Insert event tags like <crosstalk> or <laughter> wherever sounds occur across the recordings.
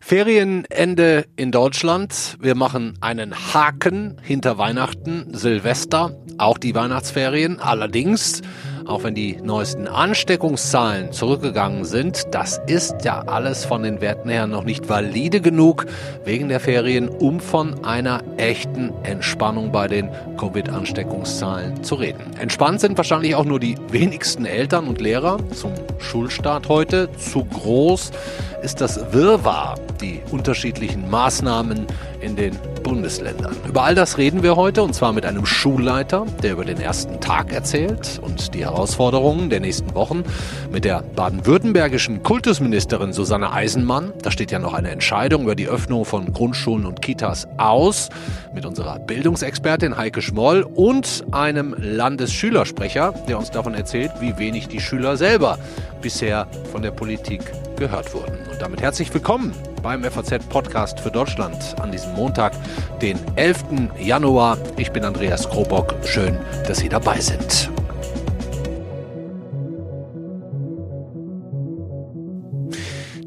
Ferienende in Deutschland. Wir machen einen Haken hinter Weihnachten, Silvester, auch die Weihnachtsferien. Allerdings auch wenn die neuesten Ansteckungszahlen zurückgegangen sind, das ist ja alles von den Werten her noch nicht valide genug wegen der Ferien, um von einer echten Entspannung bei den Covid-Ansteckungszahlen zu reden. Entspannt sind wahrscheinlich auch nur die wenigsten Eltern und Lehrer zum Schulstart heute. Zu groß ist das Wirrwarr, die unterschiedlichen Maßnahmen in den Bundesländern. Über all das reden wir heute und zwar mit einem Schulleiter, der über den ersten Tag erzählt und die Herausforderungen der nächsten Wochen, mit der baden-württembergischen Kultusministerin Susanne Eisenmann. Da steht ja noch eine Entscheidung über die Öffnung von Grundschulen und Kitas aus, mit unserer Bildungsexpertin Heike Schmoll und einem Landesschülersprecher, der uns davon erzählt, wie wenig die Schüler selber bisher von der Politik gehört wurden. Und damit herzlich willkommen beim FAZ Podcast für Deutschland an diesem Montag, den 11. Januar. Ich bin Andreas Krobock. Schön, dass Sie dabei sind.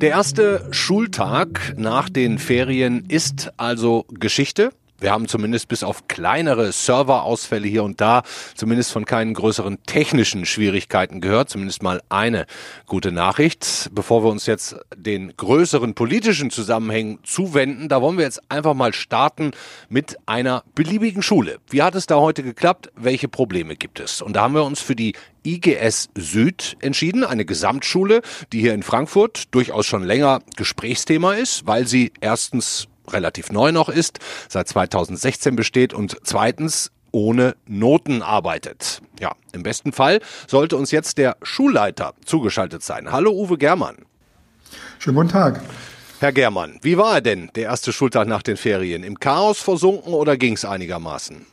Der erste Schultag nach den Ferien ist also Geschichte. Wir haben zumindest bis auf kleinere Serverausfälle hier und da zumindest von keinen größeren technischen Schwierigkeiten gehört. Zumindest mal eine gute Nachricht. Bevor wir uns jetzt den größeren politischen Zusammenhängen zuwenden, da wollen wir jetzt einfach mal starten mit einer beliebigen Schule. Wie hat es da heute geklappt? Welche Probleme gibt es? Und da haben wir uns für die IGS Süd entschieden, eine Gesamtschule, die hier in Frankfurt durchaus schon länger Gesprächsthema ist, weil sie erstens relativ neu noch ist, seit 2016 besteht und zweitens ohne Noten arbeitet. Ja, im besten Fall sollte uns jetzt der Schulleiter zugeschaltet sein. Hallo Uwe Germann. Schönen guten Tag. Herr Germann, wie war er denn, der erste Schultag nach den Ferien? Im Chaos versunken oder ging es einigermaßen?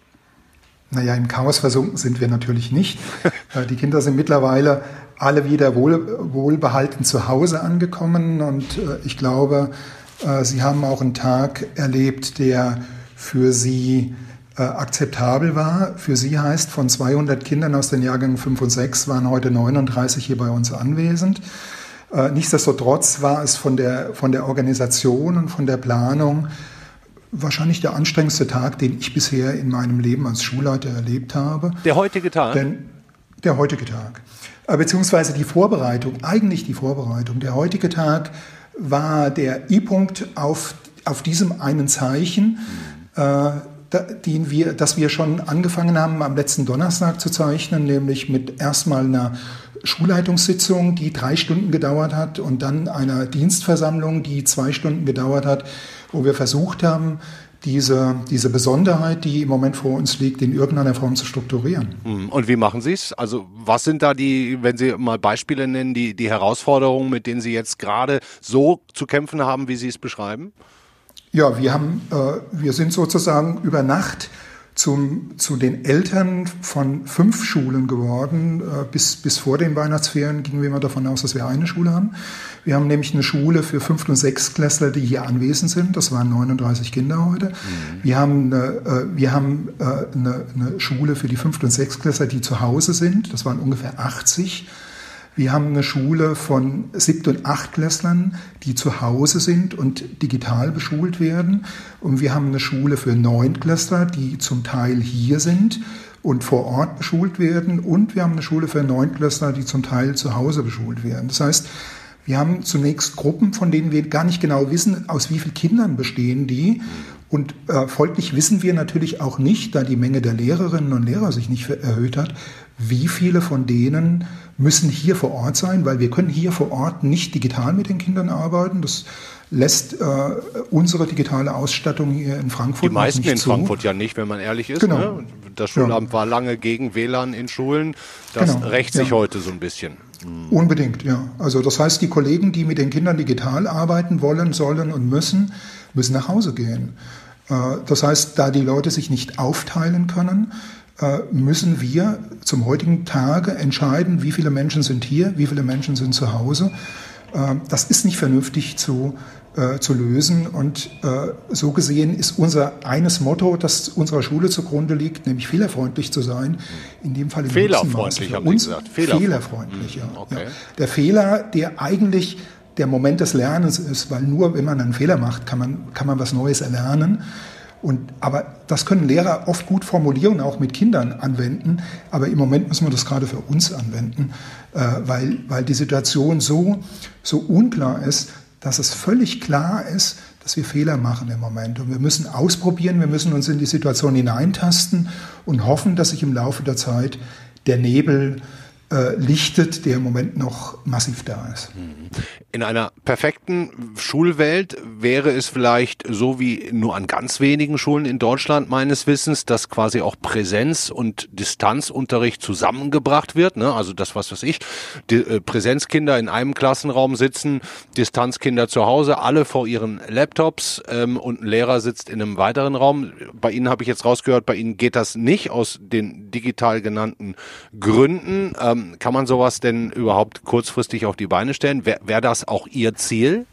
Naja, im Chaos versunken sind wir natürlich nicht. <laughs> Äh, die Kinder sind mittlerweile alle wieder wohl, wohlbehalten zu Hause angekommen und äh, ich glaube, Sie haben auch einen Tag erlebt, der für Sie äh, akzeptabel war. Für Sie heißt, von 200 Kindern aus den Jahrgängen 5 und 6 waren heute 39 hier bei uns anwesend. Äh, nichtsdestotrotz war es von der, von der Organisation und von der Planung wahrscheinlich der anstrengendste Tag, den ich bisher in meinem Leben als Schulleiter erlebt habe. Der heutige Tag? Denn der heutige Tag. Beziehungsweise die Vorbereitung, eigentlich die Vorbereitung. Der heutige Tag war der I-Punkt auf, auf diesem einen Zeichen, äh, den wir, das wir schon angefangen haben am letzten Donnerstag zu zeichnen, nämlich mit erstmal einer Schulleitungssitzung, die drei Stunden gedauert hat und dann einer Dienstversammlung, die zwei Stunden gedauert hat, wo wir versucht haben, diese, diese Besonderheit, die im Moment vor uns liegt, in irgendeiner Form zu strukturieren. Hm, und wie machen Sie es? Also was sind da die, wenn Sie mal Beispiele nennen, die, die Herausforderungen, mit denen Sie jetzt gerade so zu kämpfen haben, wie Sie es beschreiben? Ja, wir haben, äh, wir sind sozusagen über Nacht zum, zu den Eltern von fünf Schulen geworden. Äh, bis, bis vor den Weihnachtsferien gingen wir immer davon aus, dass wir eine Schule haben. Wir haben nämlich eine Schule für Fünft- und Sechstklässler, die hier anwesend sind. Das waren 39 Kinder heute. Mhm. Wir haben, eine, äh, wir haben äh, eine, eine Schule für die Fünft- und Sechstklässler, die zu Hause sind. Das waren ungefähr 80. Wir haben eine Schule von Siebt- und Achtklässlern, die zu Hause sind und digital beschult werden. Und wir haben eine Schule für Neuntklässler, die zum Teil hier sind und vor Ort beschult werden. Und wir haben eine Schule für Neuntklässler, die zum Teil zu Hause beschult werden. Das heißt, wir haben zunächst Gruppen, von denen wir gar nicht genau wissen, aus wie vielen Kindern bestehen die. Und äh, folglich wissen wir natürlich auch nicht, da die Menge der Lehrerinnen und Lehrer sich nicht erhöht hat, wie viele von denen müssen hier vor Ort sein, weil wir können hier vor Ort nicht digital mit den Kindern arbeiten. Das lässt äh, unsere digitale Ausstattung hier in Frankfurt Die meisten nicht in zu. Frankfurt ja nicht, wenn man ehrlich ist. Genau. Ne? Das Schulamt ja. war lange gegen WLAN in Schulen. Das genau. rächt sich ja. heute so ein bisschen. Mhm. Unbedingt, ja. Also das heißt, die Kollegen, die mit den Kindern digital arbeiten wollen, sollen und müssen, müssen nach Hause gehen. Äh, das heißt, da die Leute sich nicht aufteilen können, müssen wir zum heutigen Tage entscheiden, wie viele Menschen sind hier, wie viele Menschen sind zu Hause. Äh, das ist nicht vernünftig zu, äh, zu lösen. Und äh, so gesehen ist unser eines Motto, das unserer Schule zugrunde liegt, nämlich fehlerfreundlich zu sein. In dem Fall fehlerfreundlich, haben uns, gesagt. Fehlerfreundlich, fehlerfreundlich ja. Okay. Der Fehler, der eigentlich der Moment des Lernens ist, weil nur wenn man einen Fehler macht, kann man, kann man was Neues erlernen. Und, aber das können Lehrer oft gut formulieren, auch mit Kindern anwenden. Aber im Moment müssen wir das gerade für uns anwenden, äh, weil, weil die Situation so, so unklar ist, dass es völlig klar ist, dass wir Fehler machen im Moment. Und wir müssen ausprobieren, wir müssen uns in die Situation hineintasten und hoffen, dass sich im Laufe der Zeit der Nebel äh, lichtet, der im Moment noch massiv da ist. In einer perfekten Schulwelt wäre es vielleicht so wie nur an ganz wenigen Schulen in Deutschland meines Wissens, dass quasi auch Präsenz- und Distanzunterricht zusammengebracht wird. Ne? Also das, was weiß ich, die, äh, Präsenzkinder in einem Klassenraum sitzen, Distanzkinder zu Hause, alle vor ihren Laptops ähm, und ein Lehrer sitzt in einem weiteren Raum. Bei Ihnen habe ich jetzt rausgehört, bei Ihnen geht das nicht aus den digital genannten Gründen. Ähm, kann man sowas denn überhaupt kurzfristig auf die Beine stellen? Wäre wär das auch Ihr Ziel?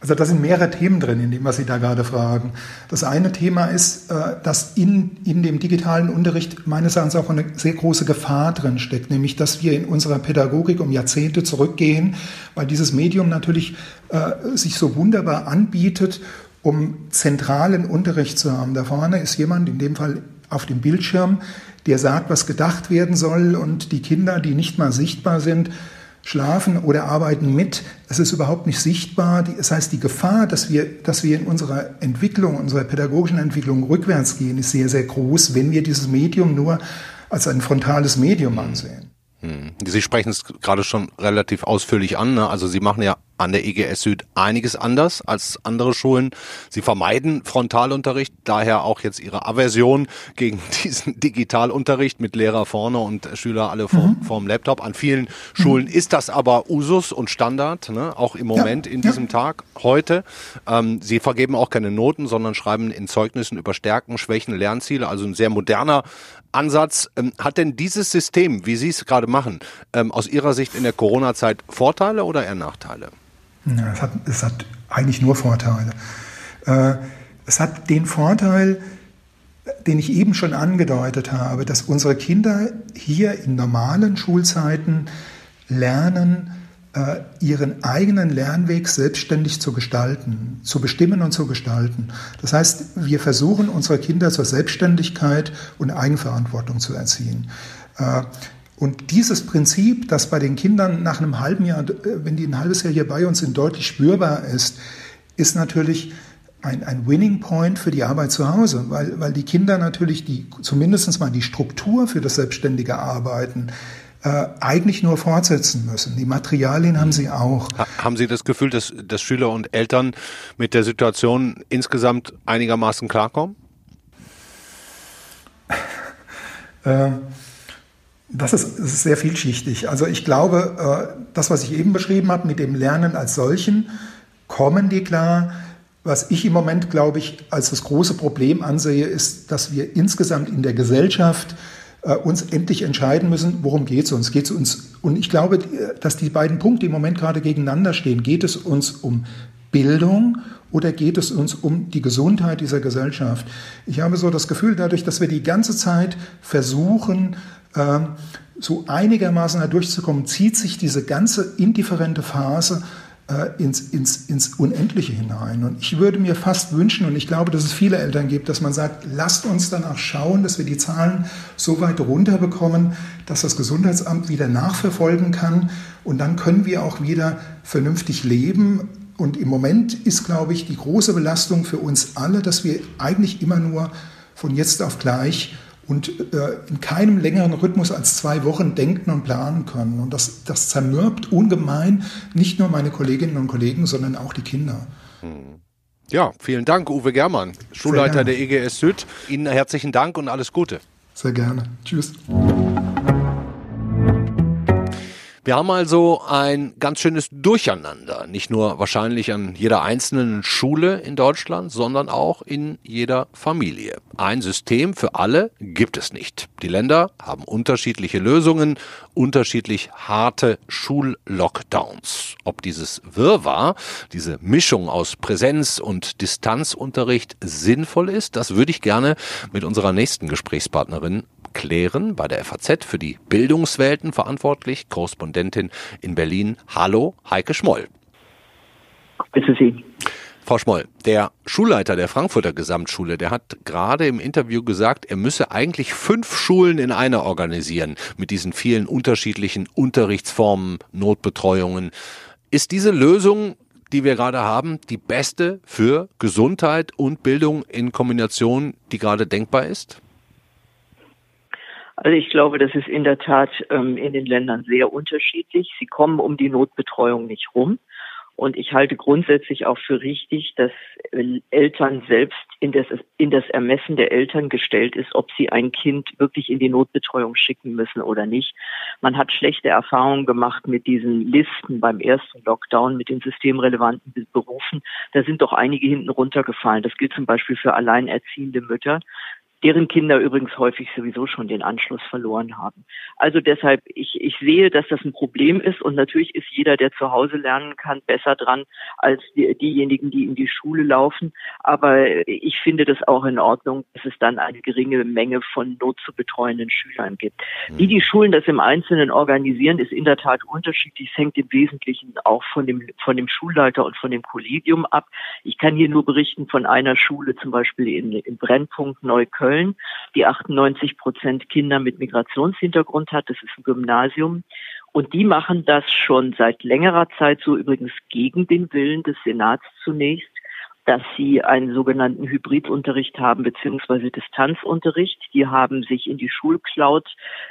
Also da sind mehrere Themen drin, in dem, was Sie da gerade fragen. Das eine Thema ist, äh, dass in, in dem digitalen Unterricht meines Erachtens auch eine sehr große Gefahr drin steckt, nämlich dass wir in unserer Pädagogik um Jahrzehnte zurückgehen, weil dieses Medium natürlich äh, sich so wunderbar anbietet, um zentralen Unterricht zu haben. Da vorne ist jemand, in dem Fall auf dem Bildschirm, der sagt, was gedacht werden soll und die Kinder, die nicht mal sichtbar sind, schlafen oder arbeiten mit. Es ist überhaupt nicht sichtbar. Das heißt, die Gefahr, dass wir, dass wir in unserer Entwicklung, unserer pädagogischen Entwicklung rückwärts gehen, ist sehr, sehr groß, wenn wir dieses Medium nur als ein frontales Medium ansehen. Hm. Sie sprechen es gerade schon relativ ausführlich an. Ne? Also Sie machen ja an der EGS Süd einiges anders als andere Schulen. Sie vermeiden Frontalunterricht, daher auch jetzt Ihre Aversion gegen <laughs> diesen Digitalunterricht mit Lehrer vorne und Schüler alle vorm, mhm. vorm Laptop. An vielen Schulen mhm. ist das aber Usus und Standard, ne? auch im Moment ja. in diesem ja. Tag, heute. Ähm, Sie vergeben auch keine Noten, sondern schreiben in Zeugnissen über Stärken, Schwächen, Lernziele, also ein sehr moderner Ansatz. Ähm, hat denn dieses System, wie Sie es gerade machen, ähm, aus Ihrer Sicht in der Corona-Zeit Vorteile oder eher Nachteile? Ja, es, hat, es hat eigentlich nur Vorteile. Äh, es hat den Vorteil, den ich eben schon angedeutet habe, dass unsere Kinder hier in normalen Schulzeiten lernen, äh, ihren eigenen Lernweg selbstständig zu gestalten, zu bestimmen und zu gestalten. Das heißt, wir versuchen unsere Kinder zur Selbstständigkeit und Eigenverantwortung zu erziehen. Äh, und dieses Prinzip, das bei den Kindern nach einem halben Jahr, äh, wenn die ein halbes Jahr hier bei uns sind, deutlich spürbar ist, ist natürlich ein, ein Winning Point für die Arbeit zu Hause, weil, weil die Kinder natürlich die, zumindest mal die Struktur für das selbstständige Arbeiten äh, eigentlich nur fortsetzen müssen. Die Materialien haben sie auch. haben Sie das Gefühl, dass, dass Schüler und Eltern mit der Situation insgesamt einigermaßen klarkommen? äh, das ist, ist, sehr vielschichtig. Also ich glaube, äh, das, was ich eben beschrieben habe mit dem Lernen als solchen, kommen die klar. Was ich im Moment, glaube ich, als das große Problem ansehe, ist, dass wir insgesamt in der Gesellschaft äh, uns endlich entscheiden müssen, worum geht es uns. Geht es uns, und ich glaube, dass die beiden Punkte im Moment gerade gegeneinander stehen. Geht es uns um Bildung oder geht es uns um die Gesundheit dieser Gesellschaft? Ich habe so das Gefühl, dadurch, dass wir die ganze Zeit versuchen, so einigermaßen da durchzukommen, zieht sich diese ganze indifferente Phase äh, ins, ins, ins Unendliche hinein. Und ich würde mir fast wünschen, und ich glaube, dass es viele Eltern gibt, dass man sagt, lasst uns danach schauen, dass wir die Zahlen so weit runterbekommen, dass das Gesundheitsamt wieder nachverfolgen kann. Und dann können wir auch wieder vernünftig leben. Und im Moment ist, glaube ich, die große Belastung für uns alle, dass wir eigentlich immer nur von jetzt auf gleich und äh, in keinem längeren Rhythmus als zwei Wochen denken und planen können. Und das, das zermürbt ungemein nicht nur meine Kolleginnen und Kollegen, sondern auch die Kinder. Hm. Ja, vielen Dank, Uwe Germann, Schulleiter der EGS Süd. Ihnen herzlichen Dank und alles Gute. Sehr gerne. Tschüss. Wir haben also ein ganz schönes Durcheinander, nicht nur wahrscheinlich an jeder einzelnen Schule in Deutschland, sondern auch in jeder Familie. Ein System für alle gibt es nicht. Die Länder haben unterschiedliche Lösungen, unterschiedlich harte Schullockdowns. Ob dieses Wirrwarr, diese Mischung aus Präsenz- und Distanzunterricht sinnvoll ist, das würde ich gerne mit unserer nächsten Gesprächspartnerin klären, bei der FAZ für die Bildungswelten verantwortlich, Korrespondentin in Berlin. Hallo, Heike Schmoll. Bitte Sie. Frau Schmoll, der Schulleiter der Frankfurter Gesamtschule, der hat gerade im Interview gesagt, er müsse eigentlich fünf Schulen in einer organisieren mit diesen vielen unterschiedlichen Unterrichtsformen, Notbetreuungen. Ist diese Lösung, die wir gerade haben, die beste für Gesundheit und Bildung in Kombination, die gerade denkbar ist? Also ich glaube, das ist in der Tat ähm, in den Ländern sehr unterschiedlich. Sie kommen um die Notbetreuung nicht rum. Und ich halte grundsätzlich auch für richtig, dass äh, Eltern selbst in das, in das Ermessen der Eltern gestellt ist, ob sie ein Kind wirklich in die Notbetreuung schicken müssen oder nicht. Man hat schlechte Erfahrungen gemacht mit diesen Listen beim ersten Lockdown, mit den systemrelevanten Berufen. Da sind doch einige hinten runtergefallen. Das gilt zum Beispiel für alleinerziehende Mütter deren Kinder übrigens häufig sowieso schon den Anschluss verloren haben. Also deshalb, ich, ich sehe, dass das ein Problem ist und natürlich ist jeder, der zu Hause lernen kann, besser dran als die, diejenigen, die in die Schule laufen. Aber ich finde das auch in Ordnung, dass es dann eine geringe Menge von not zu betreuenden Schülern gibt. Wie die Schulen das im Einzelnen organisieren, ist in der Tat unterschiedlich. Es hängt im Wesentlichen auch von dem, von dem Schulleiter und von dem Kollegium ab. Ich kann hier nur berichten von einer Schule, zum Beispiel in, in Brennpunkt Neukölln Köln, die 98 Prozent Kinder mit Migrationshintergrund hat. Das ist ein Gymnasium. Und die machen das schon seit längerer Zeit so übrigens gegen den Willen des Senats zunächst dass sie einen sogenannten Hybridunterricht haben beziehungsweise Distanzunterricht. Die haben sich in die Schulcloud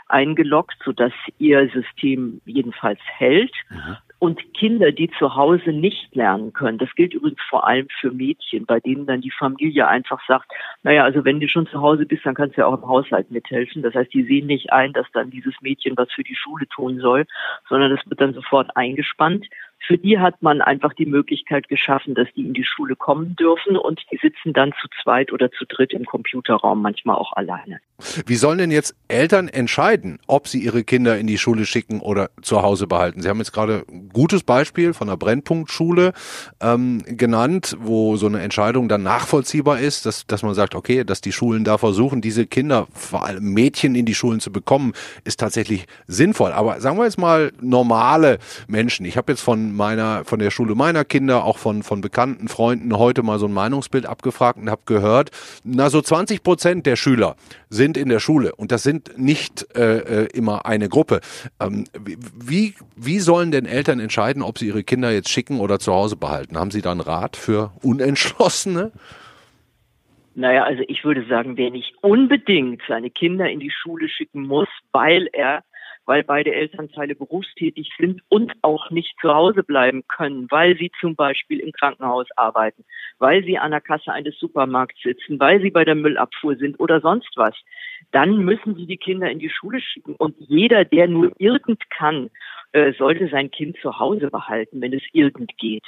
eingeloggt, sodass ihr System jedenfalls hält. Mhm und Kinder, die zu Hause nicht lernen können. Das gilt übrigens vor allem für Mädchen, bei denen dann die Familie einfach sagt, naja, also wenn du schon zu Hause bist, dann kannst du ja auch im Haushalt mithelfen. Das heißt, die sehen nicht ein, dass dann dieses Mädchen was für die Schule tun soll, sondern das wird dann sofort eingespannt. Für die hat man einfach die Möglichkeit geschaffen, dass die in die Schule kommen dürfen und die sitzen dann zu zweit oder zu dritt im Computerraum, manchmal auch alleine. Wie sollen denn jetzt Eltern entscheiden, ob sie ihre Kinder in die Schule schicken oder zu Hause behalten? Sie haben jetzt gerade ein gutes Beispiel von einer Brennpunktschule ähm, genannt, wo so eine Entscheidung dann nachvollziehbar ist, dass, dass man sagt, okay, dass die Schulen da versuchen, diese Kinder, vor allem Mädchen in die Schulen zu bekommen, ist tatsächlich sinnvoll. Aber sagen wir jetzt mal normale Menschen. Ich habe jetzt von meiner, von der Schule meiner Kinder, auch von, von bekannten Freunden heute mal so ein Meinungsbild abgefragt und habe gehört, na so 20 Prozent der Schüler sind in der Schule und das sind nicht äh, äh, immer eine Gruppe. Ähm, wie, wie sollen denn Eltern entscheiden, ob sie ihre Kinder jetzt schicken oder zu Hause behalten? Haben Sie da einen Rat für Unentschlossene? Naja, also ich würde sagen, wer nicht unbedingt seine Kinder in die Schule schicken muss, weil er weil beide Elternteile berufstätig sind und auch nicht zu Hause bleiben können, weil sie zum Beispiel im Krankenhaus arbeiten, weil sie an der Kasse eines Supermarkts sitzen, weil sie bei der Müllabfuhr sind oder sonst was, dann müssen sie die Kinder in die Schule schicken. Und jeder, der nur irgend kann, äh, sollte sein Kind zu Hause behalten, wenn es irgend geht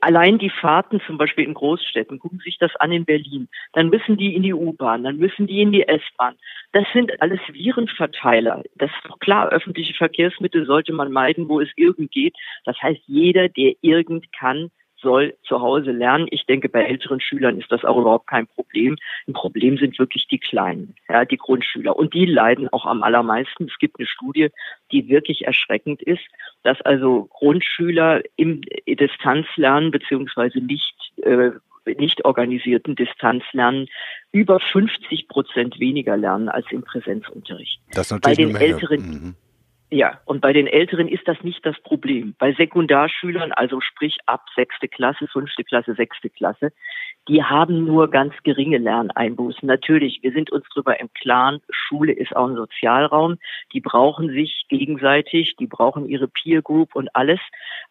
allein die Fahrten zum Beispiel in Großstädten, gucken sich das an in Berlin, dann müssen die in die U-Bahn, dann müssen die in die S-Bahn. Das sind alles Virenverteiler. Das ist doch klar, öffentliche Verkehrsmittel sollte man meiden, wo es irgend geht. Das heißt, jeder, der irgend kann, soll zu Hause lernen. Ich denke, bei älteren Schülern ist das auch überhaupt kein Problem. Ein Problem sind wirklich die Kleinen, ja, die Grundschüler. Und die leiden auch am allermeisten. Es gibt eine Studie, die wirklich erschreckend ist, dass also Grundschüler im Distanzlernen beziehungsweise nicht äh, nicht organisierten Distanzlernen über 50 Prozent weniger lernen als im Präsenzunterricht. Das ist natürlich Bei den älteren, mhm. Ja, und bei den Älteren ist das nicht das Problem. Bei Sekundarschülern, also sprich ab sechste Klasse, fünfte Klasse, sechste Klasse, die haben nur ganz geringe Lerneinbußen. Natürlich, wir sind uns darüber im Klaren, Schule ist auch ein Sozialraum. Die brauchen sich gegenseitig, die brauchen ihre Peer Group und alles.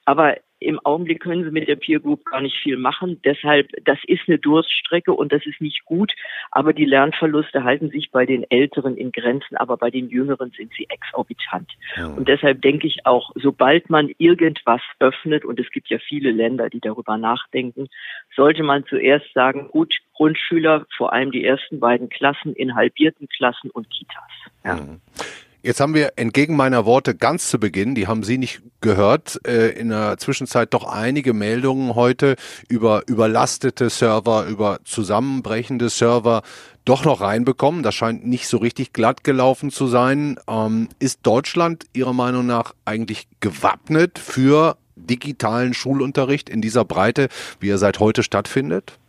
Aber im Augenblick können sie mit der Peer Group gar nicht viel machen. Deshalb, das ist eine Durststrecke und das ist nicht gut. Aber die Lernverluste halten sich bei den Älteren in Grenzen, aber bei den Jüngeren sind sie exorbitant. Ja. Und deshalb denke ich auch, sobald man irgendwas öffnet, und es gibt ja viele Länder, die darüber nachdenken, sollte man zuerst sagen, gut, Grundschüler, vor allem die ersten beiden Klassen in halbierten Klassen und Kitas. Ja. Jetzt haben wir entgegen meiner Worte ganz zu Beginn, die haben Sie nicht gehört, äh, in der Zwischenzeit doch einige Meldungen heute über überlastete Server, über zusammenbrechende Server doch noch reinbekommen. Das scheint nicht so richtig glatt gelaufen zu sein. Ähm, ist Deutschland Ihrer Meinung nach eigentlich gewappnet für digitalen Schulunterricht in dieser Breite, wie er seit heute stattfindet?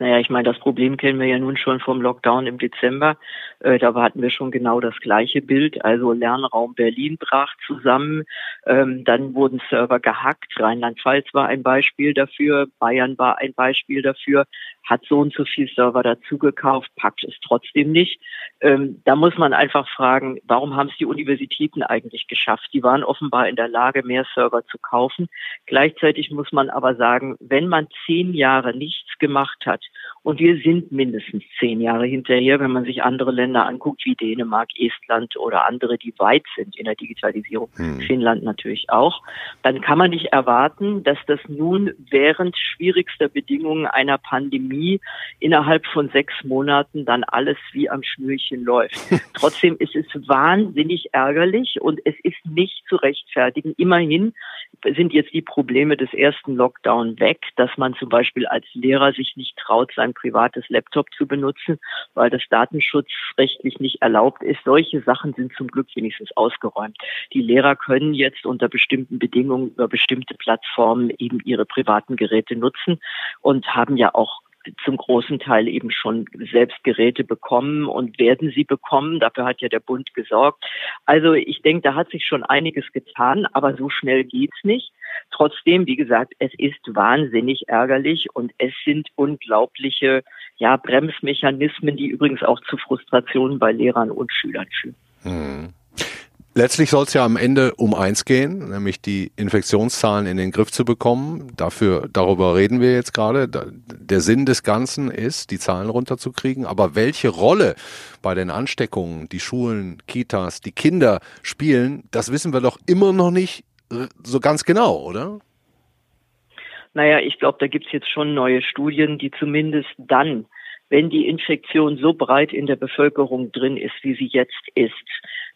Naja, ich meine, das Problem kennen wir ja nun schon vom Lockdown im Dezember. Äh, da hatten wir schon genau das gleiche Bild. Also Lernraum Berlin brach zusammen. Ähm, dann wurden Server gehackt. Rheinland-Pfalz war ein Beispiel dafür. Bayern war ein Beispiel dafür hat so und so viel Server dazugekauft, packt es trotzdem nicht. Ähm, da muss man einfach fragen, warum haben es die Universitäten eigentlich geschafft? Die waren offenbar in der Lage, mehr Server zu kaufen. Gleichzeitig muss man aber sagen, wenn man zehn Jahre nichts gemacht hat, und wir sind mindestens zehn Jahre hinterher, wenn man sich andere Länder anguckt, wie Dänemark, Estland oder andere, die weit sind in der Digitalisierung, hm. Finnland natürlich auch, dann kann man nicht erwarten, dass das nun während schwierigster Bedingungen einer Pandemie innerhalb von sechs Monaten dann alles wie am Schnürchen läuft. <laughs> Trotzdem ist es wahnsinnig ärgerlich und es ist nicht zu rechtfertigen. Immerhin sind jetzt die Probleme des ersten Lockdown weg, dass man zum Beispiel als Lehrer sich nicht traut, sein privates Laptop zu benutzen, weil das datenschutzrechtlich nicht erlaubt ist. Solche Sachen sind zum Glück wenigstens ausgeräumt. Die Lehrer können jetzt unter bestimmten Bedingungen über bestimmte Plattformen eben ihre privaten Geräte nutzen und haben ja auch zum großen Teil eben schon selbst Geräte bekommen und werden sie bekommen. Dafür hat ja der Bund gesorgt. Also ich denke, da hat sich schon einiges getan, aber so schnell geht's nicht. Trotzdem, wie gesagt, es ist wahnsinnig ärgerlich und es sind unglaubliche ja, Bremsmechanismen, die übrigens auch zu Frustrationen bei Lehrern und Schülern führen. Hm. Letztlich soll es ja am Ende um eins gehen, nämlich die Infektionszahlen in den Griff zu bekommen. Dafür, darüber reden wir jetzt gerade. Der Sinn des Ganzen ist, die Zahlen runterzukriegen. Aber welche Rolle bei den Ansteckungen die Schulen, Kitas, die Kinder spielen, das wissen wir doch immer noch nicht so ganz genau, oder? Naja, ich glaube, da gibt's jetzt schon neue Studien, die zumindest dann, wenn die Infektion so breit in der Bevölkerung drin ist, wie sie jetzt ist,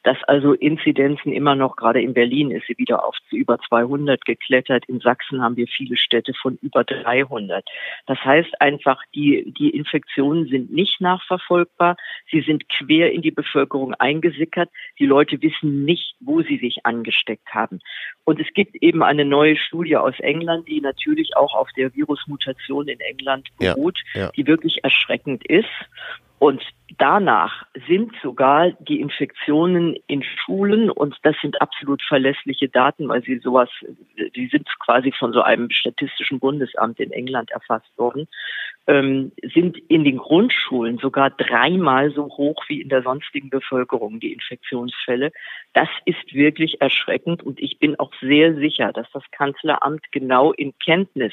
dass also Inzidenzen immer noch, gerade in Berlin ist sie wieder auf über 200 geklettert. In Sachsen haben wir viele Städte von über 300. Das heißt einfach, die, die Infektionen sind nicht nachverfolgbar. Sie sind quer in die Bevölkerung eingesickert. Die Leute wissen nicht, wo sie sich angesteckt haben. Und es gibt eben eine neue Studie aus England, die natürlich auch auf der Virusmutation in England beruht, ja, ja. die wirklich erschreckend ist. Und danach sind sogar die Infektionen in Schulen, und das sind absolut verlässliche Daten, weil sie sowas, die sind quasi von so einem statistischen Bundesamt in England erfasst worden, ähm, sind in den Grundschulen sogar dreimal so hoch wie in der sonstigen Bevölkerung die Infektionsfälle. Das ist wirklich erschreckend und ich bin auch sehr sicher, dass das Kanzleramt genau in Kenntnis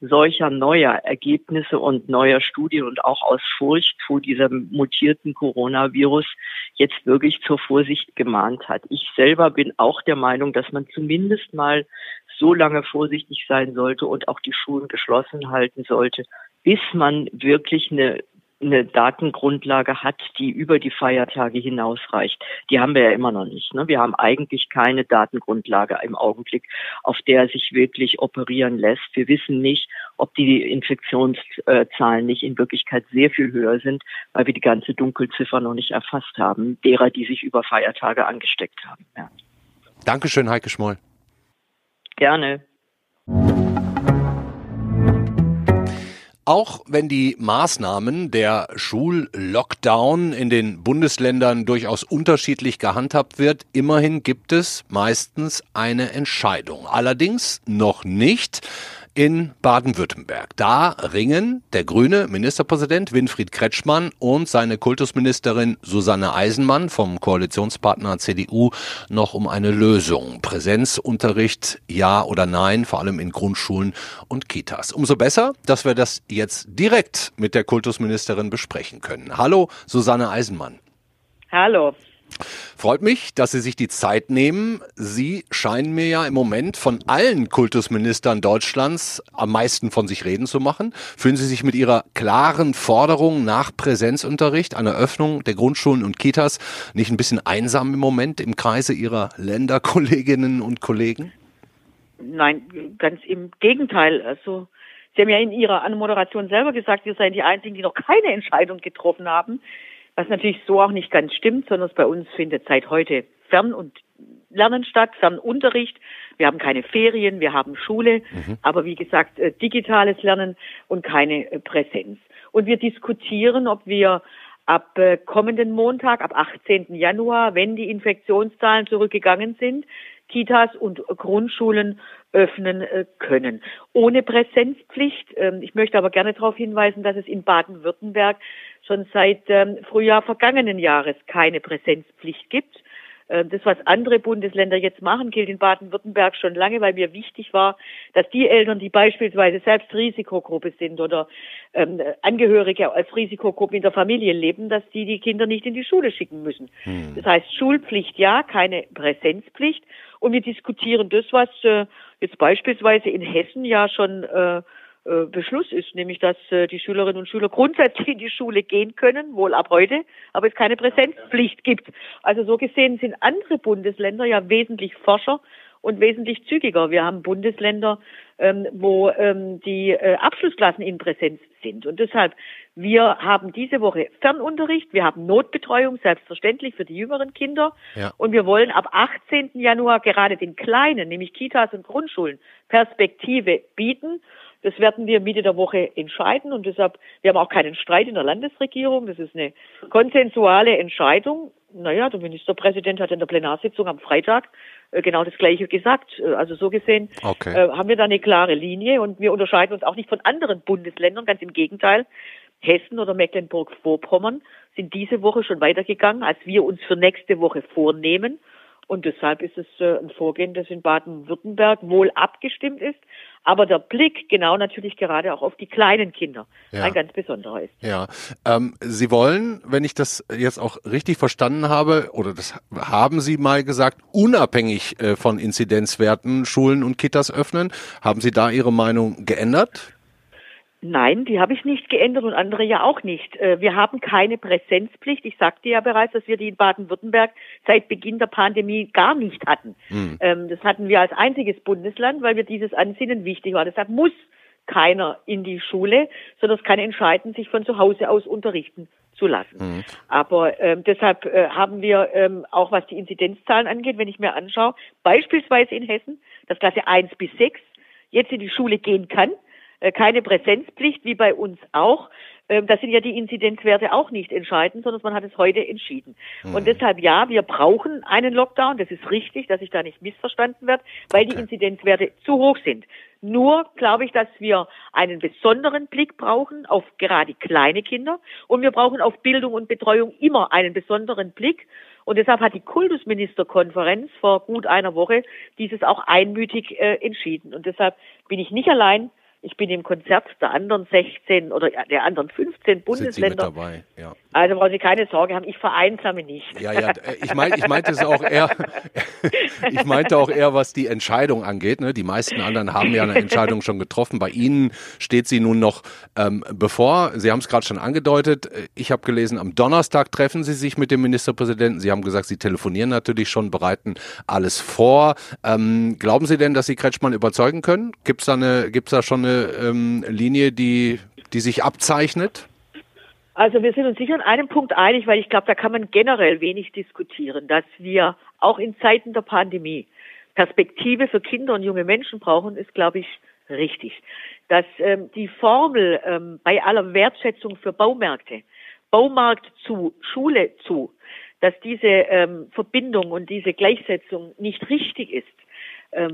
solcher neuer Ergebnisse und neuer Studien und auch aus Furcht vor diesem mutierten Coronavirus jetzt wirklich zur Vorsicht gemahnt hat. Ich selber bin auch der Meinung, dass man zumindest mal so lange vorsichtig sein sollte und auch die Schulen geschlossen halten sollte, bis man wirklich eine eine Datengrundlage hat, die über die Feiertage hinausreicht. Die haben wir ja immer noch nicht. Ne? Wir haben eigentlich keine Datengrundlage im Augenblick, auf der sich wirklich operieren lässt. Wir wissen nicht, ob die Infektionszahlen nicht in Wirklichkeit sehr viel höher sind, weil wir die ganze Dunkelziffer noch nicht erfasst haben, derer, die sich über Feiertage angesteckt haben. Ja. Dankeschön, Heike Schmoll. Gerne. Auch wenn die Maßnahmen der Schullockdown in den Bundesländern durchaus unterschiedlich gehandhabt wird, immerhin gibt es meistens eine Entscheidung. Allerdings noch nicht in Baden-Württemberg. Da ringen der grüne Ministerpräsident Winfried Kretschmann und seine Kultusministerin Susanne Eisenmann vom Koalitionspartner CDU noch um eine Lösung. Präsenzunterricht ja oder nein, vor allem in Grundschulen und Kitas. Umso besser, dass wir das jetzt direkt mit der Kultusministerin besprechen können. Hallo, Susanne Eisenmann. Hallo. Freut mich, dass Sie sich die Zeit nehmen. Sie scheinen mir ja im Moment von allen Kultusministern Deutschlands am meisten von sich reden zu machen. Fühlen Sie sich mit Ihrer klaren Forderung nach Präsenzunterricht, einer Öffnung der Grundschulen und Kitas nicht ein bisschen einsam im Moment im Kreise Ihrer Länderkolleginnen und Kollegen? Nein, ganz im Gegenteil. Also Sie haben ja in Ihrer Anmoderation selber gesagt, wir seien die Einzigen, die noch keine Entscheidung getroffen haben. Was natürlich so auch nicht ganz stimmt, sondern bei uns findet seit heute Fern- und Lernen statt, Fernunterricht. Wir haben keine Ferien, wir haben Schule, mhm. aber wie gesagt, äh, digitales Lernen und keine äh, Präsenz. Und wir diskutieren, ob wir ab äh, kommenden Montag, ab 18. Januar, wenn die Infektionszahlen zurückgegangen sind, Kitas und Grundschulen öffnen können. Ohne Präsenzpflicht. Ähm, ich möchte aber gerne darauf hinweisen, dass es in Baden-Württemberg schon seit ähm, Frühjahr vergangenen Jahres keine Präsenzpflicht gibt. Ähm, das, was andere Bundesländer jetzt machen, gilt in Baden-Württemberg schon lange, weil mir wichtig war, dass die Eltern, die beispielsweise selbst Risikogruppe sind oder ähm, Angehörige als Risikogruppe in der Familie leben, dass die die Kinder nicht in die Schule schicken müssen. Hm. Das heißt Schulpflicht ja, keine Präsenzpflicht. Und wir diskutieren das, was äh, jetzt beispielsweise in Hessen ja schon äh, äh, Beschluss ist, nämlich dass äh, die Schülerinnen und Schüler grundsätzlich in die Schule gehen können, wohl ab heute, aber es keine Präsenzpflicht gibt. Also so gesehen sind andere Bundesländer ja wesentlich forscher und wesentlich zügiger. Wir haben Bundesländer, ähm, wo ähm, die äh, Abschlussklassen in Präsenz sind. Und deshalb, wir haben diese Woche Fernunterricht, wir haben Notbetreuung, selbstverständlich für die jüngeren Kinder. Ja. Und wir wollen ab 18. Januar gerade den Kleinen, nämlich Kitas und Grundschulen, Perspektive bieten. Das werden wir Mitte der Woche entscheiden und deshalb, wir haben auch keinen Streit in der Landesregierung. Das ist eine konsensuale Entscheidung. Naja, der Ministerpräsident hat in der Plenarsitzung am Freitag äh, genau das Gleiche gesagt. Äh, also so gesehen okay. äh, haben wir da eine klare Linie und wir unterscheiden uns auch nicht von anderen Bundesländern, ganz im Gegenteil. Hessen oder Mecklenburg-Vorpommern sind diese Woche schon weitergegangen, als wir uns für nächste Woche vornehmen. Und deshalb ist es äh, ein Vorgehen, das in Baden-Württemberg wohl abgestimmt ist, aber der Blick genau natürlich gerade auch auf die kleinen Kinder ja. ein ganz besonderer ist. Ja, ähm, Sie wollen, wenn ich das jetzt auch richtig verstanden habe, oder das haben Sie mal gesagt, unabhängig äh, von Inzidenzwerten Schulen und Kitas öffnen. Haben Sie da Ihre Meinung geändert? Nein, die habe ich nicht geändert und andere ja auch nicht. Äh, wir haben keine Präsenzpflicht. Ich sagte ja bereits, dass wir die in Baden-Württemberg seit Beginn der Pandemie gar nicht hatten. Mhm. Das hatten wir als einziges Bundesland, weil wir dieses Ansinnen wichtig war. Deshalb muss keiner in die Schule, sondern es kann entscheiden, sich von zu Hause aus unterrichten zu lassen. Mhm. Aber ähm, deshalb äh, haben wir ähm, auch, was die Inzidenzzahlen angeht, wenn ich mir anschaue, beispielsweise in Hessen, dass Klasse 1 bis 6 jetzt in die Schule gehen kann keine Präsenzpflicht, wie bei uns auch. Ähm, das sind ja die Inzidenzwerte auch nicht entscheidend, sondern man hat es heute entschieden. Mhm. Und deshalb ja, wir brauchen einen Lockdown. Das ist richtig, dass ich da nicht missverstanden werde, weil okay. die Inzidenzwerte zu hoch sind. Nur glaube ich, dass wir einen besonderen Blick brauchen auf gerade kleine Kinder und wir brauchen auf Bildung und Betreuung immer einen besonderen Blick. Und deshalb hat die Kultusministerkonferenz vor gut einer Woche dieses auch einmütig äh, entschieden. Und deshalb bin ich nicht allein, ich bin im Konzert der anderen 16 oder der anderen 15 Bundesländer. dabei, ja. Also brauchen Sie keine Sorge haben, ich vereinsame nicht. Ja, ja, äh, ich, mein, ich meinte es auch eher, <laughs> ich meinte auch eher, was die Entscheidung angeht. Ne? Die meisten anderen haben ja eine Entscheidung schon getroffen. Bei Ihnen steht sie nun noch ähm, bevor. Sie haben es gerade schon angedeutet. Ich habe gelesen, am Donnerstag treffen Sie sich mit dem Ministerpräsidenten. Sie haben gesagt, Sie telefonieren natürlich schon, bereiten alles vor. Ähm, glauben Sie denn, dass Sie Kretschmann überzeugen können? Gibt es da, eine, gibt's da schon eine eine ähm, Linie, die, die sich abzeichnet? Also wir sind uns sicher an einem Punkt einig, weil ich glaube, da kann man generell wenig diskutieren, dass wir auch in Zeiten der Pandemie Perspektive für Kinder und junge Menschen brauchen, ist, glaube ich, richtig. Dass ähm, die Formel ähm, bei aller Wertschätzung für Baumärkte, Baumarkt zu, Schule zu, dass diese ähm, Verbindung und diese Gleichsetzung nicht richtig ist,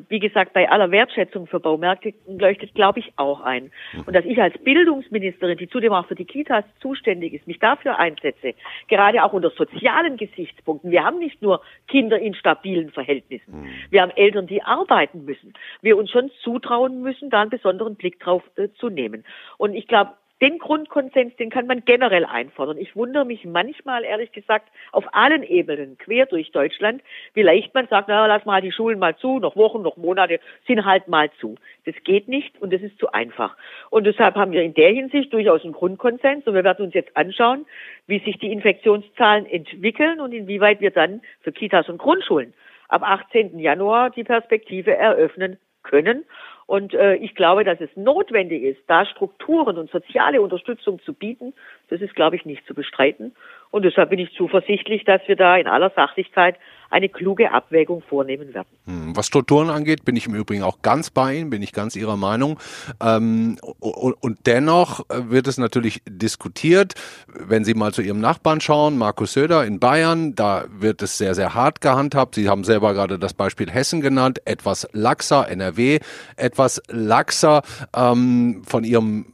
wie gesagt, bei aller Wertschätzung für Baumärkte leuchtet, glaube ich, auch ein. Und dass ich als Bildungsministerin, die zudem auch für die Kitas zuständig ist, mich dafür einsetze, gerade auch unter sozialen Gesichtspunkten. Wir haben nicht nur Kinder in stabilen Verhältnissen. Mhm. Wir haben Eltern, die arbeiten müssen. Wir uns schon zutrauen müssen, da einen besonderen Blick drauf äh, zu nehmen. Und ich glaube, den Grundkonsens, den kann man generell einfordern. Ich wundere mich manchmal, ehrlich gesagt, auf allen Ebenen, quer durch Deutschland, wie leicht man sagt, na, lass mal die Schulen mal zu, noch Wochen, noch Monate, sind halt mal zu. Das geht nicht und das ist zu einfach. Und deshalb haben wir in der Hinsicht durchaus einen Grundkonsens und wir werden uns jetzt anschauen, wie sich die Infektionszahlen entwickeln und inwieweit wir dann für Kitas und Grundschulen ab 18. Januar die Perspektive eröffnen können. Und äh, ich glaube, dass es notwendig ist, da Strukturen und soziale Unterstützung zu bieten. Das ist, glaube ich, nicht zu bestreiten. Und deshalb bin ich zuversichtlich, dass wir da in aller Sachlichkeit eine kluge Abwägung vornehmen werden. Hm, was Strukturen angeht, bin ich im Übrigen auch ganz bei Ihnen, bin ich ganz Ihrer Meinung. Ähm, und dennoch wird es natürlich diskutiert, wenn Sie mal zu Ihrem Nachbarn schauen, Markus Söder in Bayern, da wird es sehr, sehr hart gehandhabt. Sie haben selber gerade das Beispiel Hessen genannt, etwas laxer, NRW etwas laxer. Ähm, von Ihrem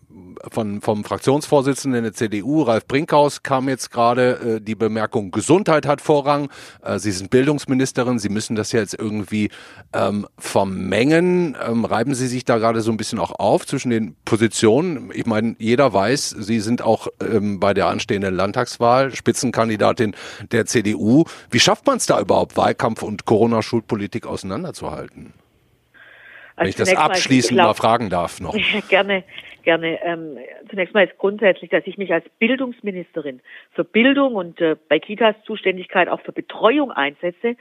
von, vom Fraktionsvorsitzenden der CDU, Ralf Brinkhaus, kam jetzt gerade äh, die Bemerkung, Gesundheit hat Vorrang. Äh, Sie sind Bildungsministerin, Sie müssen das jetzt irgendwie ähm, vermengen. Ähm, reiben Sie sich da gerade so ein bisschen auch auf zwischen den Positionen? Ich meine, jeder weiß, Sie sind auch ähm, bei der anstehenden Landtagswahl Spitzenkandidatin der CDU. Wie schafft man es da überhaupt, Wahlkampf und Corona-Schulpolitik auseinanderzuhalten? Wenn ich das abschließend mal, mal fragen darf noch. <laughs> gerne gerne. Ähm, zunächst mal ist grundsätzlich, dass ich mich als Bildungsministerin für Bildung und äh, bei Kitas Zuständigkeit auch für Betreuung einsetze,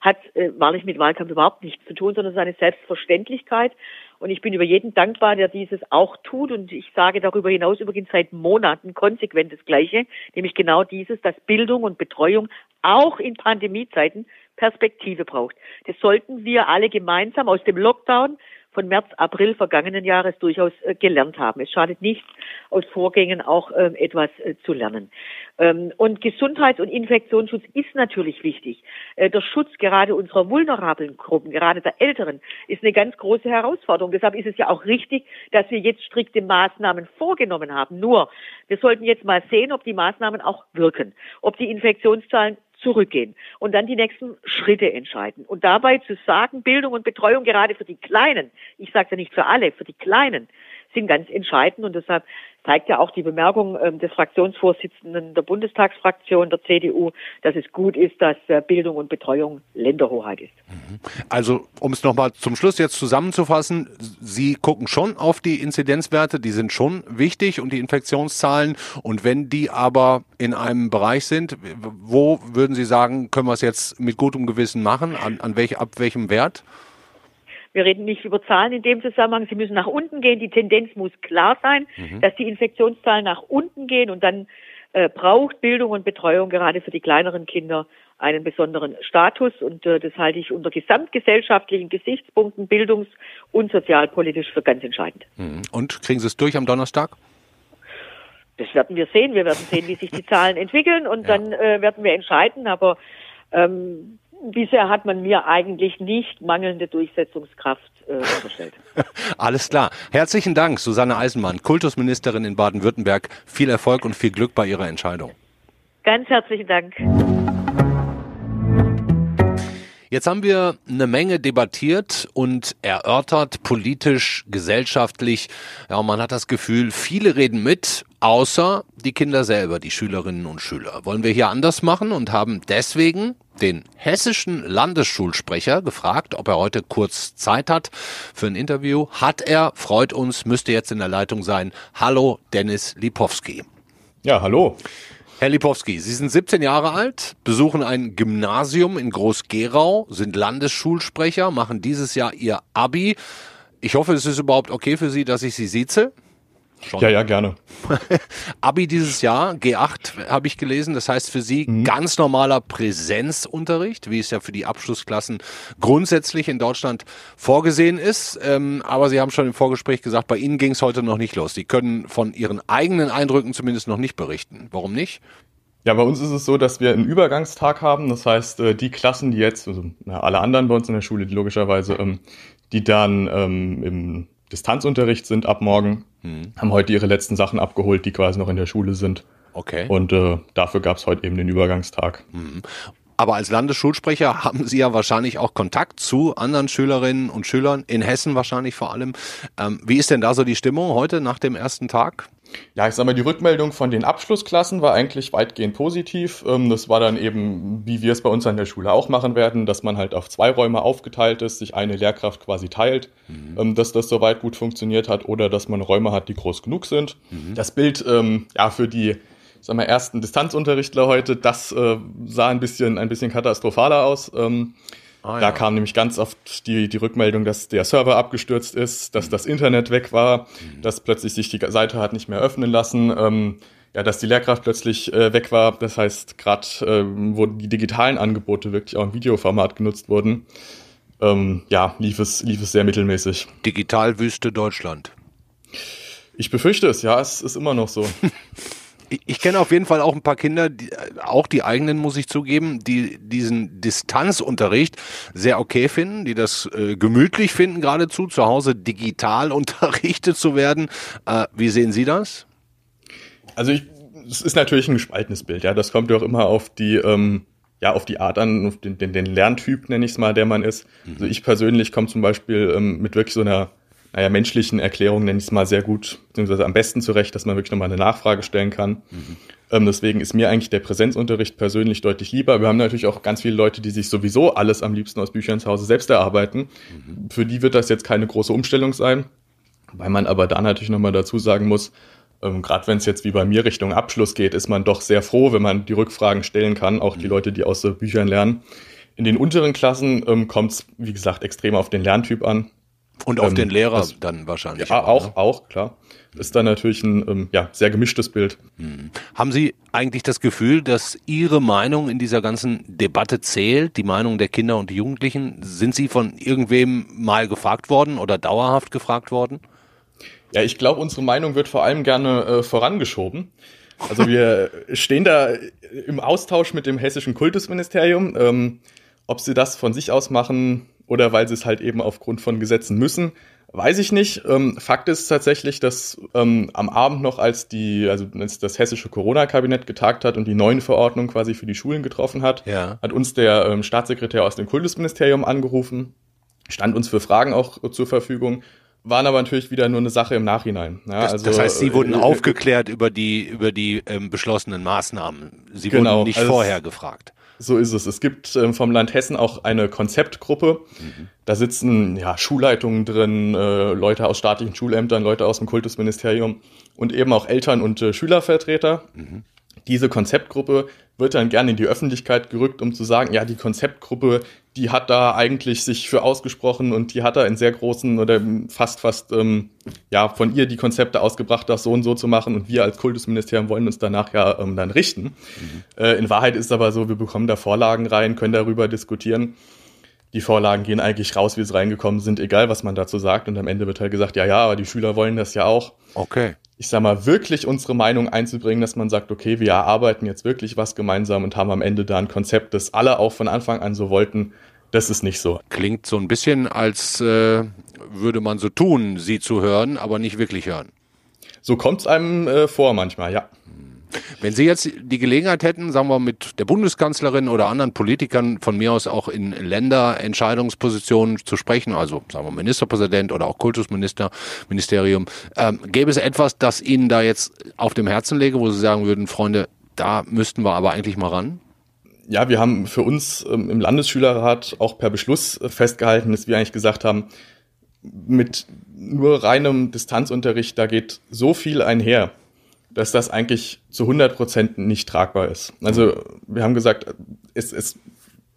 hat äh, wahrlich mit Wahlkampf überhaupt nichts zu tun, sondern es ist eine Selbstverständlichkeit. Und ich bin über jeden dankbar, der dieses auch tut. Und ich sage darüber hinaus übrigens seit Monaten konsequent das Gleiche, nämlich genau dieses, dass Bildung und Betreuung auch in Pandemiezeiten Perspektive braucht. Das sollten wir alle gemeinsam aus dem Lockdown von März, April vergangenen Jahres durchaus äh, gelernt haben. Es schadet nicht, aus Vorgängen auch ähm, etwas äh, zu lernen. Ähm, und Gesundheits- und Infektionsschutz ist natürlich wichtig. Äh, der Schutz gerade unserer vulnerablen Gruppen, gerade der Älteren, ist eine ganz große Herausforderung. Deshalb ist es ja auch richtig, dass wir jetzt strikte Maßnahmen vorgenommen haben. Nur, wir sollten jetzt mal sehen, ob die Maßnahmen auch wirken, ob die Infektionszahlen zurückgehen und dann die nächsten Schritte entscheiden. Und dabei zu sagen, Bildung und Betreuung gerade für die Kleinen, ich sage ja nicht für alle, für die Kleinen, sind ganz entscheidend und deshalb zeigt ja auch die Bemerkung ähm, des Fraktionsvorsitzenden der Bundestagsfraktion der CDU, dass es gut ist, dass äh, Bildung und Betreuung Länderhoheit ist. Mhm. Also, um es nochmal zum Schluss jetzt zusammenzufassen, Sie gucken schon auf die Inzidenzwerte, die sind schon wichtig und die Infektionszahlen. Und wenn die aber in einem Bereich sind, wo würden Sie sagen, können wir es jetzt mit gutem Gewissen machen? An, an welch, ab welchem Wert? Wir reden nicht über Zahlen in dem Zusammenhang. Sie müssen nach unten gehen. Die Tendenz muss klar sein, mhm. dass die Infektionszahlen nach unten gehen und dann äh, braucht Bildung und Betreuung gerade für die kleineren Kinder einen besonderen Status und äh, das halte ich unter gesamtgesellschaftlichen Gesichtspunkten bildungs- und sozialpolitisch für ganz entscheidend. Mhm. Und kriegen Sie es durch am Donnerstag? Das werden wir sehen. Wir werden sehen, wie sich die <laughs> Zahlen entwickeln und ja. dann äh, werden wir entscheiden. Aber ähm, Bisher hat man mir eigentlich nicht mangelnde Durchsetzungskraft äh, <laughs> unterstellt. Alles klar. Herzlichen Dank, Susanne Eisenmann, Kultusministerin in Baden-Württemberg. Viel Erfolg und viel Glück bei Ihrer Entscheidung. Ganz herzlichen Dank. Jetzt haben wir eine Menge debattiert und erörtert, politisch, gesellschaftlich. Ja, und man hat das Gefühl, viele reden mit, außer die Kinder selber, die Schülerinnen und Schüler. Wollen wir hier anders machen und haben deswegen den hessischen Landesschulsprecher gefragt, ob er heute kurz Zeit hat für ein Interview. Hat er, freut uns, müsste jetzt in der Leitung sein. Hallo, Dennis Lipowski. Ja, hallo. Herr Lipowski, Sie sind 17 Jahre alt, besuchen ein Gymnasium in Groß-Gerau, sind Landesschulsprecher, machen dieses Jahr Ihr Abi. Ich hoffe, es ist überhaupt okay für Sie, dass ich Sie sieze. Schon. Ja, ja, gerne. <laughs> Abi dieses Jahr, G8 habe ich gelesen, das heißt für Sie mhm. ganz normaler Präsenzunterricht, wie es ja für die Abschlussklassen grundsätzlich in Deutschland vorgesehen ist. Ähm, aber Sie haben schon im Vorgespräch gesagt, bei Ihnen ging es heute noch nicht los. Sie können von Ihren eigenen Eindrücken zumindest noch nicht berichten. Warum nicht? Ja, bei uns ist es so, dass wir einen Übergangstag haben. Das heißt, äh, die Klassen, die jetzt, also alle anderen bei uns in der Schule, die logischerweise, ähm, die dann ähm, im Distanzunterricht sind ab morgen, hm. haben heute ihre letzten Sachen abgeholt, die quasi noch in der Schule sind. Okay. Und äh, dafür gab es heute eben den Übergangstag. Hm. Aber als Landesschulsprecher <laughs> haben Sie ja wahrscheinlich auch Kontakt zu anderen Schülerinnen und Schülern, in Hessen wahrscheinlich vor allem. Ähm, wie ist denn da so die Stimmung heute nach dem ersten Tag? Ja, ich sag mal, die Rückmeldung von den Abschlussklassen war eigentlich weitgehend positiv. Ähm, das war dann eben, wie wir es bei uns an der Schule auch machen werden, dass man halt auf zwei Räume aufgeteilt ist, sich eine Lehrkraft quasi teilt, mhm. Ähm, dass das soweit gut funktioniert hat oder dass man Räume hat, die groß genug sind. Mhm. Das Bild, ähm, ja, für die sag mal, ersten Distanzunterrichtler heute, das äh, sah ein bisschen, ein bisschen katastrophaler aus. Ähm, Ah, da ja. kam nämlich ganz oft die, die Rückmeldung, dass der Server abgestürzt ist, dass das Internet weg war, mhm. dass plötzlich sich die Seite hat nicht mehr öffnen lassen, ähm, ja, dass die Lehrkraft plötzlich äh, weg war. Das heißt, gerade äh, wo die digitalen Angebote wirklich auch im Videoformat genutzt wurden, ähm, ja, lief es, lief es sehr mittelmäßig. Digitalwüste Deutschland. Ich befürchte es, ja, es ist immer noch so. <laughs> Ich kenne auf jeden Fall auch ein paar Kinder, die, auch die eigenen muss ich zugeben, die diesen Distanzunterricht sehr okay finden, die das äh, gemütlich finden, geradezu zu Hause digital <laughs> unterrichtet zu werden. Äh, wie sehen Sie das? Also ich, es ist natürlich ein gespaltenes Bild, ja. Das kommt ja auch immer auf die ähm, ja, auf die Art an, auf den, den, den Lerntyp, nenne ich es mal, der man ist. Mhm. Also ich persönlich komme zum Beispiel ähm, mit wirklich so einer naja, menschlichen Erklärung nenne ich es mal sehr gut, beziehungsweise am besten zurecht, dass man wirklich nochmal eine Nachfrage stellen kann. Mhm. Ähm, deswegen ist mir eigentlich der Präsenzunterricht persönlich deutlich lieber. Wir haben natürlich auch ganz viele Leute, die sich sowieso alles am liebsten aus Büchern zu Hause selbst erarbeiten. Mhm. Für die wird das jetzt keine große Umstellung sein, weil man aber da natürlich nochmal dazu sagen muss, ähm, gerade wenn es jetzt wie bei mir Richtung Abschluss geht, ist man doch sehr froh, wenn man die Rückfragen stellen kann, auch mhm. die Leute, die aus äh, Büchern lernen. In den unteren Klassen ähm, kommt es, wie gesagt, extrem auf den Lerntyp an. Und auf ähm, den Lehrer das, dann wahrscheinlich. Ja, auch, ne? auch, klar. Ist dann natürlich ein ähm, ja, sehr gemischtes Bild. Hm. Haben Sie eigentlich das Gefühl, dass Ihre Meinung in dieser ganzen Debatte zählt, die Meinung der Kinder und Jugendlichen? Sind Sie von irgendwem mal gefragt worden oder dauerhaft gefragt worden? Ja, ich glaube, unsere Meinung wird vor allem gerne äh, vorangeschoben. Also wir <laughs> stehen da im Austausch mit dem hessischen Kultusministerium. Ähm, ob sie das von sich aus machen, oder weil sie es halt eben aufgrund von Gesetzen müssen. Weiß ich nicht. Ähm, Fakt ist tatsächlich, dass ähm, am Abend noch, als die, also als das hessische Corona-Kabinett getagt hat und die neuen Verordnungen quasi für die Schulen getroffen hat, ja. hat uns der ähm, Staatssekretär aus dem Kultusministerium angerufen, stand uns für Fragen auch äh, zur Verfügung waren aber natürlich wieder nur eine Sache im Nachhinein. Ja, das, also, das heißt, Sie wurden äh, aufgeklärt über die über die ähm, beschlossenen Maßnahmen. Sie genau, wurden nicht also vorher gefragt. So ist es. Es gibt ähm, vom Land Hessen auch eine Konzeptgruppe. Mhm. Da sitzen ja, Schulleitungen drin, äh, Leute aus staatlichen Schulämtern, Leute aus dem Kultusministerium und eben auch Eltern- und äh, Schülervertreter. Mhm. Diese Konzeptgruppe wird dann gerne in die Öffentlichkeit gerückt, um zu sagen, ja, die Konzeptgruppe, die hat da eigentlich sich für ausgesprochen und die hat da in sehr großen oder fast, fast, ähm, ja, von ihr die Konzepte ausgebracht, das so und so zu machen und wir als Kultusministerium wollen uns danach ja ähm, dann richten. Mhm. Äh, in Wahrheit ist es aber so, wir bekommen da Vorlagen rein, können darüber diskutieren. Die Vorlagen gehen eigentlich raus, wie sie reingekommen sind, egal was man dazu sagt. Und am Ende wird halt gesagt, ja, ja, aber die Schüler wollen das ja auch. Okay ich sag mal, wirklich unsere Meinung einzubringen, dass man sagt, okay, wir erarbeiten jetzt wirklich was gemeinsam und haben am Ende da ein Konzept, das alle auch von Anfang an so wollten. Das ist nicht so. Klingt so ein bisschen, als äh, würde man so tun, sie zu hören, aber nicht wirklich hören. So kommt es einem äh, vor manchmal, ja. Wenn Sie jetzt die Gelegenheit hätten, sagen wir mit der Bundeskanzlerin oder anderen Politikern von mir aus auch in Länderentscheidungspositionen zu sprechen, also sagen wir Ministerpräsident oder auch Kultusminister, Ministerium, ähm, gäbe es etwas, das Ihnen da jetzt auf dem Herzen lege, wo Sie sagen würden, Freunde, da müssten wir aber eigentlich mal ran? Ja, wir haben für uns ähm, im Landesschülerrat auch per Beschluss festgehalten, dass wir eigentlich gesagt haben, mit nur reinem Distanzunterricht, da geht so viel einher dass das eigentlich zu 100 Prozent nicht tragbar ist. Also wir haben gesagt, es, es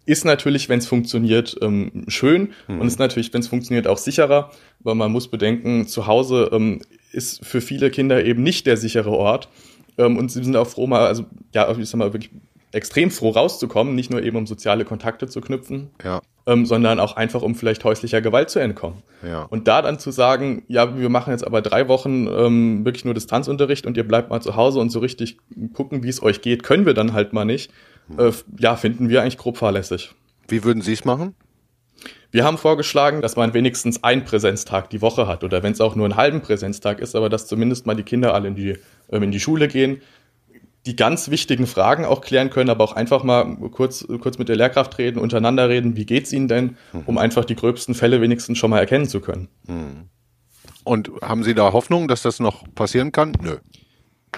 ist natürlich, wenn es funktioniert, ähm, schön mhm. und ist natürlich, wenn es funktioniert, auch sicherer, weil man muss bedenken, zu Hause ähm, ist für viele Kinder eben nicht der sichere Ort ähm, und sie sind auch froh, mal, also ja, ich sag mal, wirklich extrem froh rauszukommen, nicht nur eben um soziale Kontakte zu knüpfen, ja. Ähm, sondern auch einfach, um vielleicht häuslicher Gewalt zu entkommen. Ja. Und da dann zu sagen, ja, wir machen jetzt aber drei Wochen ähm, wirklich nur Distanzunterricht und ihr bleibt mal zu Hause und so richtig gucken, wie es euch geht, können wir dann halt mal nicht. Äh, ja, finden wir eigentlich grob fahrlässig. Wie würden Sie es machen? Wir haben vorgeschlagen, dass man wenigstens einen Präsenztag die Woche hat oder wenn es auch nur einen halben Präsenztag ist, aber dass zumindest mal die Kinder alle in die, ähm, in die Schule gehen, die ganz wichtigen Fragen auch klären können, aber auch einfach mal kurz, kurz mit der Lehrkraft reden, untereinander reden, wie geht's ihnen denn, um einfach die gröbsten Fälle wenigstens schon mal erkennen zu können. Und haben Sie da Hoffnung, dass das noch passieren kann? Nö.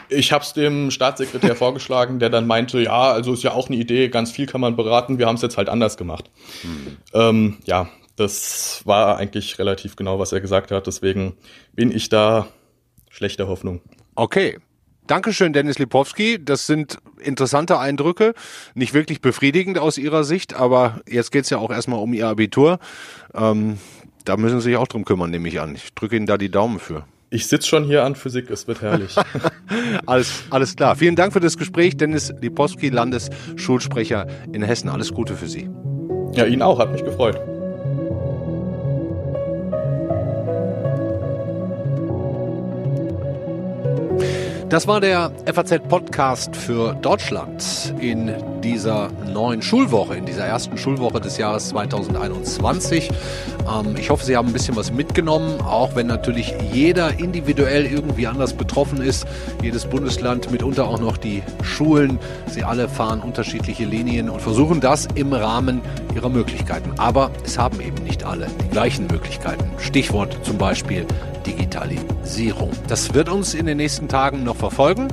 Ich habe es dem Staatssekretär <laughs> vorgeschlagen, der dann meinte, ja, also ist ja auch eine Idee, ganz viel kann man beraten, wir haben es jetzt halt anders gemacht. Ähm, ja, das war eigentlich relativ genau, was er gesagt hat, deswegen bin ich da schlechter Hoffnung. Okay. Dankeschön, Dennis Lipowski. Das sind interessante Eindrücke. Nicht wirklich befriedigend aus Ihrer Sicht, aber jetzt geht's ja auch erstmal um Ihr Abitur. Ähm, da müssen Sie sich auch drum kümmern, nehme ich an. Ich drücke Ihnen da die Daumen für. Ich sitze schon hier an Physik, es wird herrlich. <laughs> Alles, alles klar. Vielen Dank für das Gespräch, Dennis Lipowski, Landesschulsprecher in Hessen. Alles Gute für Sie. ja, Ihnen auch, hat mich gefreut. Das war der FAZ-Podcast für Deutschland in dieser neuen Schulwoche, in dieser ersten Schulwoche des Jahres 2021. Ähm, ich hoffe, Sie haben ein bisschen was mitgenommen, auch wenn natürlich jeder individuell irgendwie anders betroffen ist. Jedes Bundesland, mitunter auch noch die Schulen. Sie alle fahren unterschiedliche Linien und versuchen das im Rahmen ihrer Möglichkeiten. Aber es haben eben nicht alle die gleichen Möglichkeiten. Stichwort zum Beispiel Digitalisierung. Das wird uns in den nächsten Tagen noch verfolgen,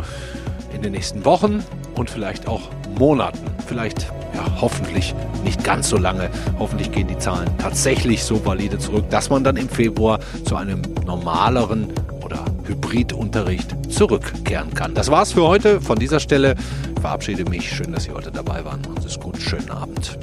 in den nächsten Wochen und vielleicht auch Monaten. Vielleicht, ja, hoffentlich nicht ganz so lange. Hoffentlich gehen die Zahlen tatsächlich so valide zurück, dass man dann im Februar zu einem normaleren oder Hybridunterricht zurückkehren kann. Das war's für heute von dieser Stelle. Ich verabschiede mich. Schön, dass Sie heute dabei waren. Machen Sie es gut. Schönen Abend.